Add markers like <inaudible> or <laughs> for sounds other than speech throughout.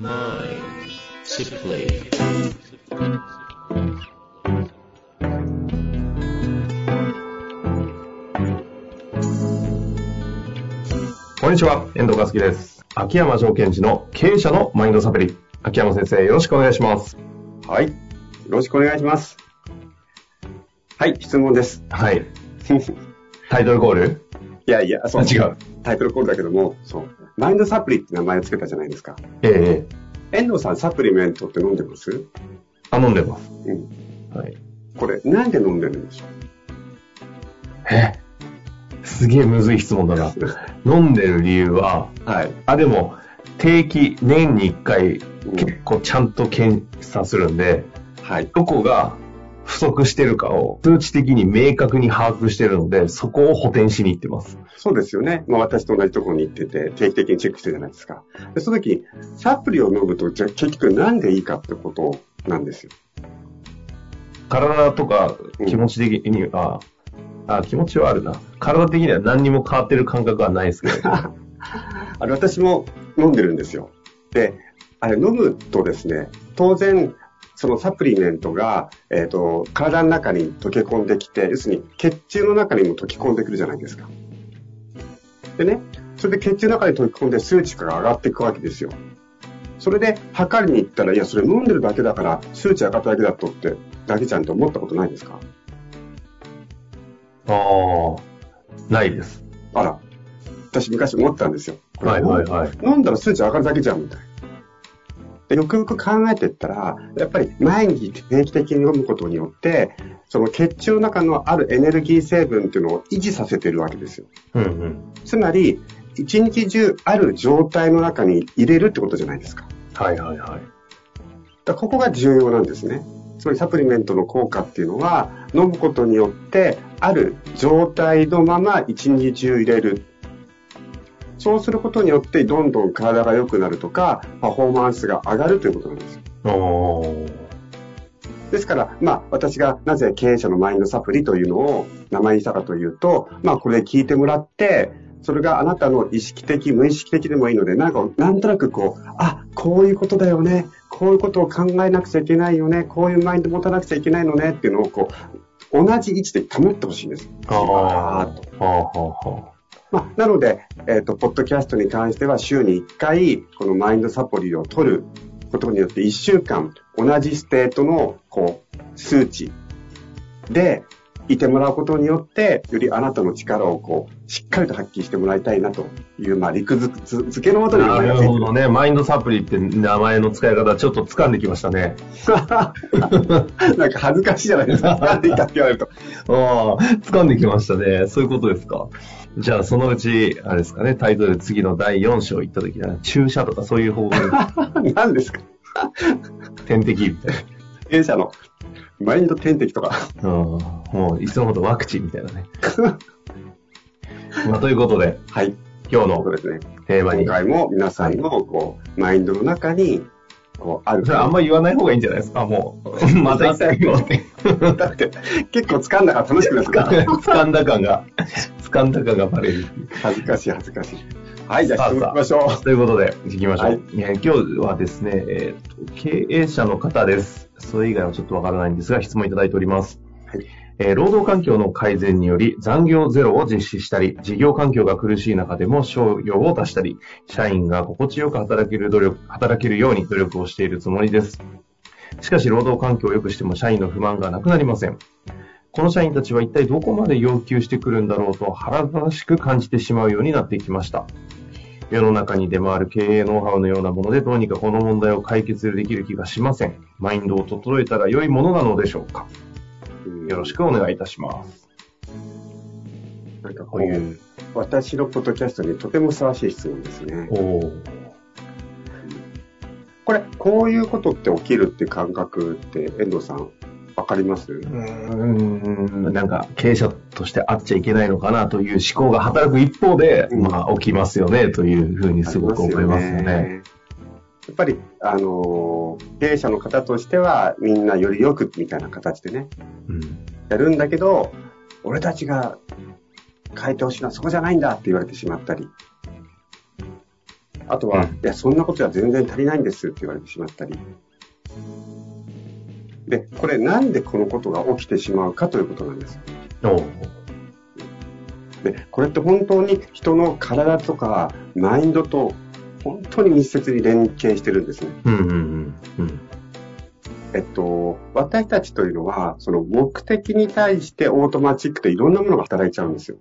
こんにちは、遠藤和樹です。秋山条件時の経営者のマインドサプリ。秋山先生、よろしくお願いします。はい。よろしくお願いします。はい、質問です。はい。<laughs> タイトルコール？いやいや、そう。あ違う。タイトルコールだけども、そう。マインドサプリって名前をつけたじゃないですか。ええ遠藤さん、サプリメントって飲んでます？あ、飲んでます。うん。はい。これ、なんで飲んでるんでしょえ？すげえむずい質問だな。<laughs> 飲んでる理由は、うはい。あ、でも、定期、年に1回、うん結構ちゃんと検査するんで、はい。どこが不足してるかを数値的に明確に把握してるので、そこを補填しに行ってます。そうですよね。まあ私と同じところに行ってて、定期的にチェックしてるじゃないですか。で、その時に、サプリを飲むと、じゃあ結局なんでいいかってことなんですよ。体とか気持ち的には、あ、気持ちはあるな。体的には何にも変わってる感覚はないですけど。<laughs> あれ、私も飲んでるんですよ。で、あれ、飲むとですね、当然、そのサプリメントが、えっ、と、体の中に溶け込んできて、要するに血中の中にも溶き込んでくるじゃないですか。でね、それで血中の中に溶き込んで数値が上がっていくわけですよ。それで測りに行ったら、いや、それ飲んでるだけだから、数値上がっただけだとって、だけじゃんと思ったことないですか？ああ、ないです。あら、私昔思ったんですよ。はいはいはい。飲んだら数値上がるだけじゃん、みたいな。でよくよく考えていったら、やっぱり毎日定期的に飲むことによって、その血中の中のあるエネルギー成分っていうのを維持させてるわけですよ。うんうん。つまり、一日中ある状態の中に入れるってことじゃないですか。はいはいはい。だここが重要なんですね。つまりサプリメントの効果っていうのは、飲むことによって、ある状態のまま一日中入れる。そうすることによって、どんどん体が良くなるとか、パフォーマンスが上がるということなんですよ。ですから、まあ、私がなぜ経営者のマインドサプリというのを名前にしたかというと、まあ、これ聞いてもらって、それがあなたの意識的、無意識的でもいいので、なんか、なんとなくこう、あ、こういうことだよね。こういうことを考えなくちゃいけないよね。こういうマインド持たなくちゃいけないのねっていうのを、こう、同じ位置で保ってほしいんです。あああ。はあまあ、なので、えっ、と、ポッドキャストに関しては週に1回、このマインドサプリを取ることによって1週間、同じ state の、こう、数値でいてもらうことによって、よりあなたの力をこう、しっかりと発揮してもらいたいなという、まあ、けのもとになるほどね。マインドサプリって名前の使い方ちょっと掴んできましたね。<laughs> なんか恥ずかしいじゃないですか。<laughs> なんでいいかって言われると。ああ、掴んできましたね。そういうことですか。じゃあ、そのうち、あれですかね、タイトル次の第4章行った時には、注射とかそういう方法で <laughs> 何ですか点滴みたい経営者のマインド天敵とか。な。うん。もう、いつのほどワクチンみたいなね。<laughs> まあ、ということで、はい。今日のそうですね。テーマに今、回も皆さんのこうマインドの中にこうあるそれあんま言わない方がいいんじゃないですか、もう。<laughs> また言ったよって。<laughs> だって結構掴んだから楽しくないですか掴んだ感が、掴んだ感がバレる。恥ずかしい恥ずかしいはいじゃあ質問行きましょということで、行きましょう。はい今日はですね、えーと、経営者の方です。それ以外はちょっとわからないんですが、質問いただいております。はいえー労働環境の改善により残業ゼロを実施したり、事業環境が苦しい中でも賞与を出したり、社員が心地よく働ける努力、働けるように努力をしているつもりです。しかし、労働環境を良くしても社員の不満がなくなりません。この社員たちは一体どこまで要求してくるんだろうと腹立たしく感じてしまうようになってきました。世の中に出回る経営ノウハウのようなものでどうにかこの問題を解決できる気がしません。マインドを整えたら良いものなのでしょうかうよろしくお願いいたします。なんかここういうう、私のポッドキャストにとてもふさわしい質問ですねおーこれこういうことって起きるって感覚って遠藤さんわかります？うーん、なんか経営者としてあっちゃいけないのかなという思考が働く一方で、うん。まあ起きますよねというふうにすごく思いますよね。やっぱり、あのー経営者の方としては、みんなよりよくみたいな形でね、うん。やるんだけど、俺たちが変えてほしいのはそこじゃないんだって言われてしまったり、あとは、うん。いや、そんなことじゃ全然足りないんですって言われてしまったり。で、これなんでこのことが起きてしまうかということなんです。で、これって本当に人の体とかマインドと本当に密接に連携してるんですね。うんうんうんうん。えっと、私たちというのは、その目的に対してオートマチックでいろんなものが働いちゃうんですよ。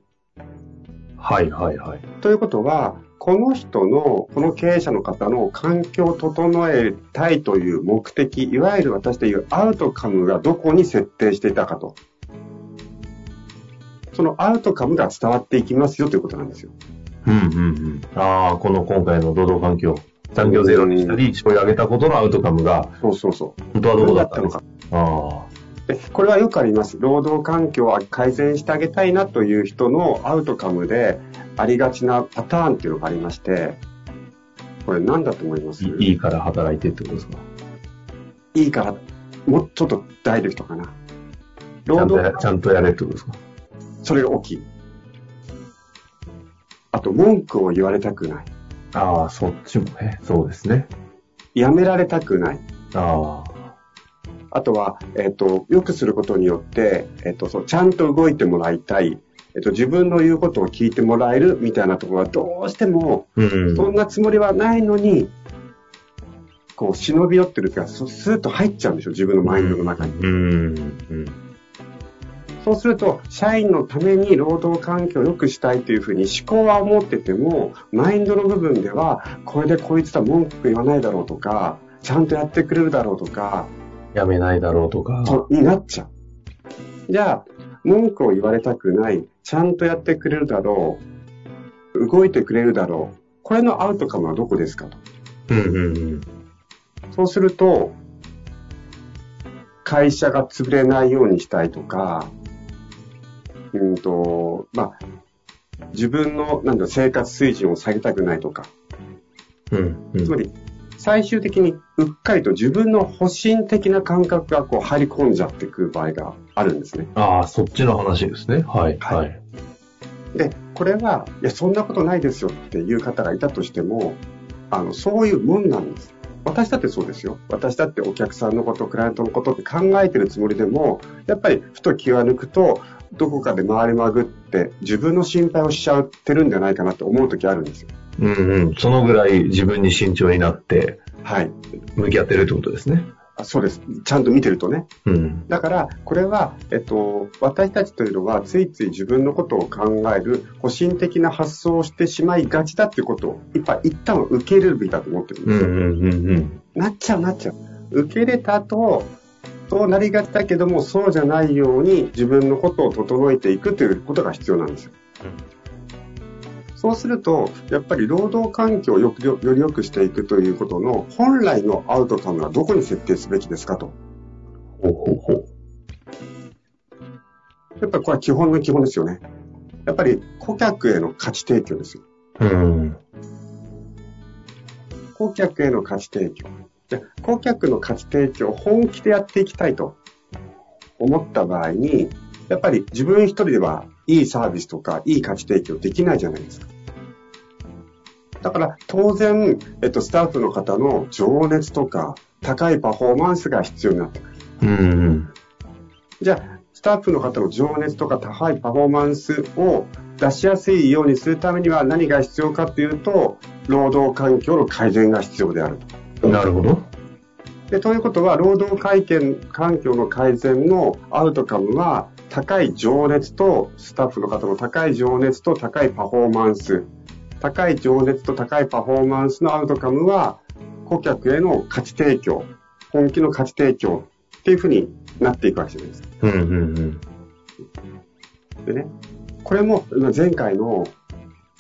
はいはいはい。ということは、この人の、この経営者の方の環境を整えたいという目的、いわゆる私でいうアウトカムがどこに設定していたかと。そのアウトカムが伝わっていきますよということなんですよ。うんうんうん。ああ、この今回の労働環境、残業ゼロにしたり、絞り上げたことのアウトカムが、そうそうそう。本当はどこだったのか。あでこれはよくあります。労働環境を改善してあげたいなという人のアウトカムでありがちなパターンっていうのがありまして、これ何だと思います？あ、いいいから働いてってことですか？いいから、もうちょっとダイレクトかな。ち労働、ちゃんとやれってことですか？それが大きい。あと、文句を言われたくない。ああ、そっちもね。そうですね。やめられたくない。ああ。あとは、えっ、と、よくすることによって、えっ、と、そう、ちゃんと動いてもらいたい。えっ、と、自分の言うことを聞いてもらえるみたいなところはどうしても、うん。そんなつもりはないのに、こう、忍び寄ってるから、ススーッと入っちゃうんでしょ、自分のマインドの中に。そうすると、社員のために労働環境を良くしたいというふうに思考は思ってても、マインドの部分では、これでこいつは文句言わないだろうとか、ちゃんとやってくれるだろうとか、やめないだろうとか。とになっちゃう。じゃあ、文句を言われたくない、ちゃんとやってくれるだろう、動いてくれるだろう。これのアウトカムはどこですかと。うんうんうん。そうすると、会社が潰れないようにしたいとか、うんと、まあ、自分の、なんだ、生活水準を下げたくないとか、うんうん。つまり、最終的にうっかりと自分の保身的な感覚がこう入り込んじゃってくる場合があるんですね。ああ、そっちの話ですね。はい。はいはい。で、これは、いや、そんなことないですよっていう方がいたとしても、あの、そういうもんなんです。私だってそうですよ。私だってお客さんのこと、クライアントのことって考えてるつもりでも、やっぱりふと気が抜くと、どこかで回りまぐって自分の心配をしちゃってるんじゃないかなって思う時あるんですよ。うんうん。そのぐらい自分に慎重になって、はい。向き合ってるってことですね。あそうです。ちゃんと見てるとね。うん。だから、これは、えっと、私たちというのは、ついつい自分のことを考える、保身的な発想をしてしまいがちだっていうことを、いっぱい一旦受け入れるべきだと思ってるんですよ。うんうんうんうん。なっちゃうなっちゃう。受け入れた後、そうなりがちだけども、そうじゃないように自分のことを整えていくということが必要なんですよ。そうすると、やっぱり労働環境をより良くしていくということの本来のアウトカムはどこに設定すべきですかと。ほうほうほう。やっぱりこれは基本の基本ですよね。やっぱり顧客への価値提供ですよ。うん。顧客への価値提供。で顧客の価値提供を本気でやっていきたいと思った場合に、やっぱり自分一人ではいいサービスとかいい価値提供できないじゃないですか。だから当然、えっと、スタッフの方の情熱とか高いパフォーマンスが必要になってくる。うんうん。じゃあ、スタッフの方の情熱とか高いパフォーマンスを出しやすいようにするためには何が必要かというと、労働環境の改善が必要であると。なるほど。でということは、労働会見環境の改善のアウトカムは、高い情熱と、スタッフの方の高い情熱と高いパフォーマンス、高い情熱と高いパフォーマンスのアウトカムは、顧客への価値提供、本気の価値提供っていうふうになっていくわけじゃないですか。うんうんうん。でね、これもまあ前回の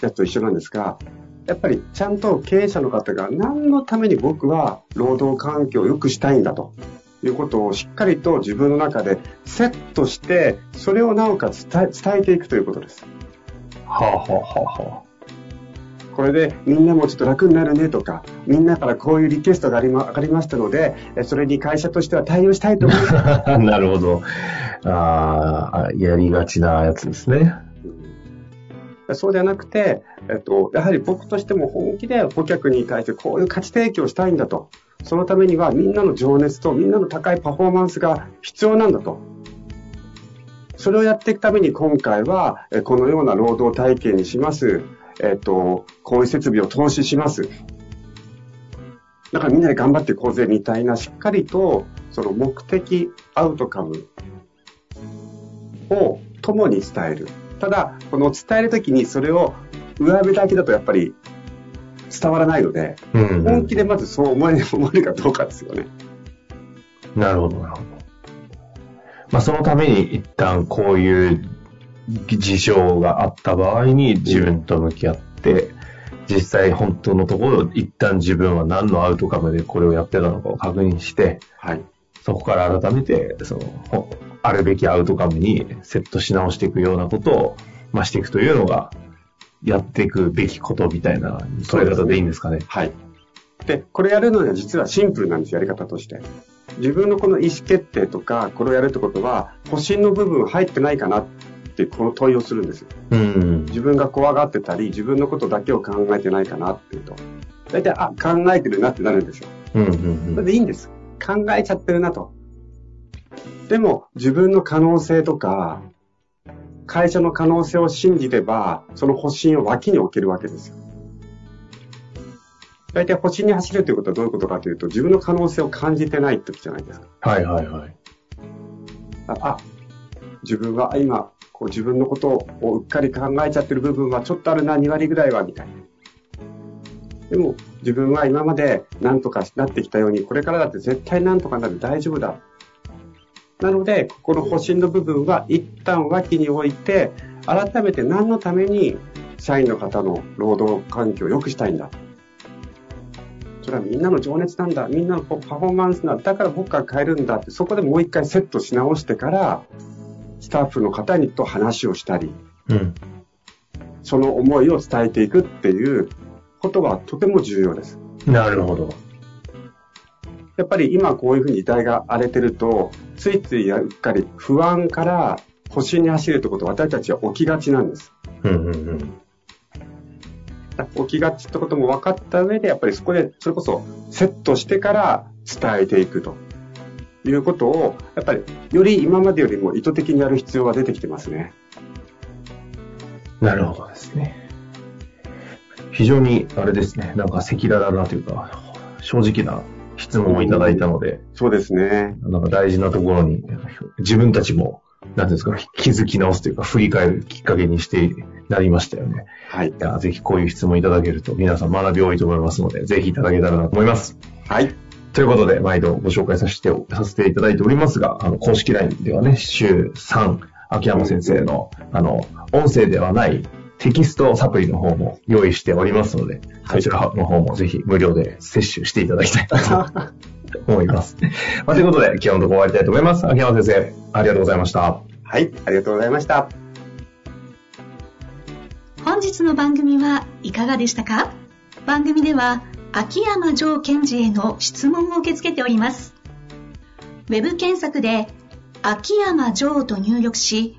やつと一緒なんですが、やっぱりちゃんと経営者の方が何のために僕は労働環境を良くしたいんだということをしっかりと自分の中でセットして、それをなおかつ伝え伝えていくということです。はあはあはあはこれでみんなもちょっと楽になるねとか、みんなからこういうリクエストがありま上がりましたので、えそれに会社としては対応したいと思います。あ。<laughs> なるほど。ああ、やりがちなやつですね。そうではなくて、えっと、やはり僕としても本気で顧客に対してこういう価値提供したいんだと。そのためにはみんなの情熱とみんなの高いパフォーマンスが必要なんだと。それをやっていくために今回は、このような労働体系にします。えっと、こういう設備を投資します。だからみんなで頑張っていこうぜみたいな、しっかりと、その目的、アウトカムを共に伝える。ただ、この伝えるときにそれを上辺だけだとやっぱり伝わらないので、うんうん、本気でまずそう <laughs> 思えるかどうかですよね。なるほど、なるほど。まあ、そのために一旦こういう事象があった場合に自分と向き合って、実際本当のところ一旦自分は何のアウトカムでこれをやってたのかを確認して、はい、そこから改めてそのあるべきアウトカムにセットし直していくようなことを、まあ、していくというのがやっていくべきことみたいな捉え方でいいんですかね。はい。で、これやるのは実はシンプルなんです、やり方として。自分のこの意思決定とか、これをやるってことは、保身の部分入ってないかなってこの問いをするんですよ。うん、自分が怖がってたり、自分のことだけを考えてないかなっていうと。大体、あ、考えてるなってなるんですよ。うんうんうん、それでいいんです。考えちゃってるなと。でも、自分の可能性とか、会社の可能性を信じれば、その保身を脇に置けるわけですよ。大体保身に走るということはどういうことかというと、自分の可能性を感じてない時じゃないですか。はいはいはい。あ、あ自分は今、こう自分のことをうっかり考えちゃってる部分はちょっとあるな、2割ぐらいは、みたいな。でも、自分は今まで何とかなってきたように、これからだって絶対何とかなる、大丈夫だ。なので、ここの保身の部分は一旦脇に置いて、改めて何のために社員の方の労働環境を良くしたいんだ。それはみんなの情熱なんだ。みんなのパフォーマンスなんだ。だから僕が変えるんだって、そこでもう一回セットし直してから、スタッフの方にと話をしたり、うん、その思いを伝えていくっていうことはとても重要です。なるほど。やっぱり今こういうふうに時代が荒れてると、ついついうっかり不安から保身に走るってことを私たちは起きがちなんです。うんうんうん起きがちってことも分かった上で、やっぱりそこで、それこそセットしてから伝えていくということを、やっぱりより今までよりも意図的にやる必要が出てきてますね。なるほどですね。非常に、あれですね、なんか赤裸々なというか、正直な質問をいただいたので、そうですね。なんか大事なところに、自分たちも、なんですか、気づき直すというか、振り返るきっかけにしてなりましたよね。はい。いやぜひこういう質問いただけると、皆さん学び多いと思いますので、ぜひいただけたらなと思います。はい。ということで、毎度ご紹介させて、させていただいておりますが、あの、公式 LINE ではね、週3、秋山先生の、あの、音声ではないテキストサプリの方も用意しておりますので、そちらの方もぜひ無料で摂取していただきたいと <laughs> 思います。まあ、ということで、今日のところ終わりたいと思います。秋山先生、ありがとうございました。はい、ありがとうございました。本日の番組はいかがでしたか？番組では、秋山城賢治への質問を受け付けております。ウェブ検索で、秋山城と入力し、